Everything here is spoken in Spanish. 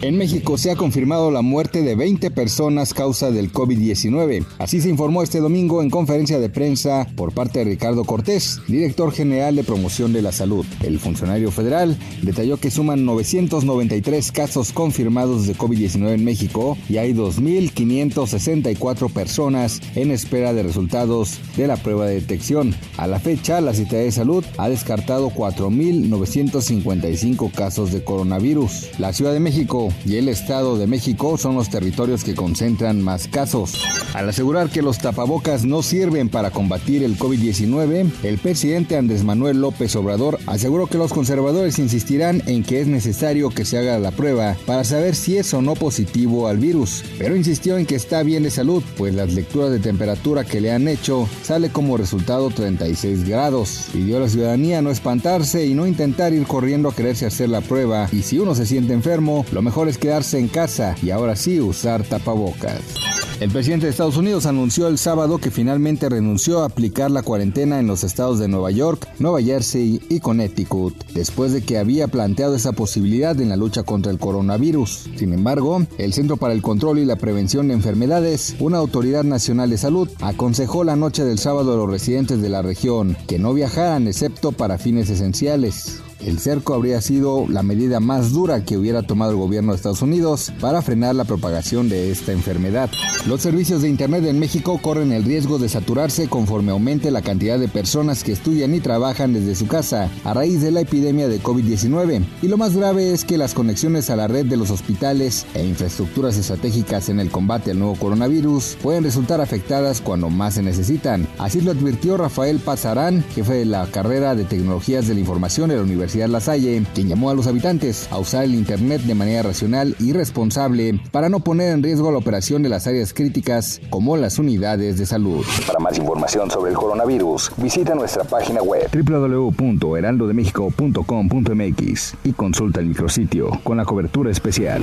En México se ha confirmado la muerte de 20 personas causa del COVID-19. Así se informó este domingo en conferencia de prensa por parte de Ricardo Cortés, director general de promoción de la salud. El funcionario federal detalló que suman 993 casos confirmados de COVID-19 en México y hay 2.564 personas en espera de resultados de la prueba de detección. A la fecha, la Secretaría de Salud ha descartado 4.955 casos de coronavirus. La Ciudad de México y el Estado de México son los territorios que concentran más casos. Al asegurar que los tapabocas no sirven para combatir el COVID-19, el presidente Andrés Manuel López Obrador aseguró que los conservadores insistirán en que es necesario que se haga la prueba para saber si es o no positivo al virus, pero insistió en que está bien de salud, pues las lecturas de temperatura que le han hecho sale como resultado 36 grados. Pidió a la ciudadanía no espantarse y no intentar ir corriendo a quererse hacer la prueba, y si uno se siente enfermo, lo mejor es quedarse en casa y ahora sí usar tapabocas. El presidente de Estados Unidos anunció el sábado que finalmente renunció a aplicar la cuarentena en los estados de Nueva York, Nueva Jersey y Connecticut, después de que había planteado esa posibilidad en la lucha contra el coronavirus. Sin embargo, el Centro para el Control y la Prevención de Enfermedades, una autoridad nacional de salud, aconsejó la noche del sábado a los residentes de la región que no viajaran excepto para fines esenciales. El cerco habría sido la medida más dura que hubiera tomado el gobierno de Estados Unidos para frenar la propagación de esta enfermedad. Los servicios de Internet en México corren el riesgo de saturarse conforme aumente la cantidad de personas que estudian y trabajan desde su casa a raíz de la epidemia de COVID-19. Y lo más grave es que las conexiones a la red de los hospitales e infraestructuras estratégicas en el combate al nuevo coronavirus pueden resultar afectadas cuando más se necesitan. Así lo advirtió Rafael Pazarán, jefe de la carrera de Tecnologías de la Información de la Universidad la Salle, quien llamó a los habitantes a usar el Internet de manera racional y responsable para no poner en riesgo la operación de las áreas críticas como las unidades de salud. Para más información sobre el coronavirus, visita nuestra página web www.heraldodemexico.com.mx y consulta el micrositio con la cobertura especial.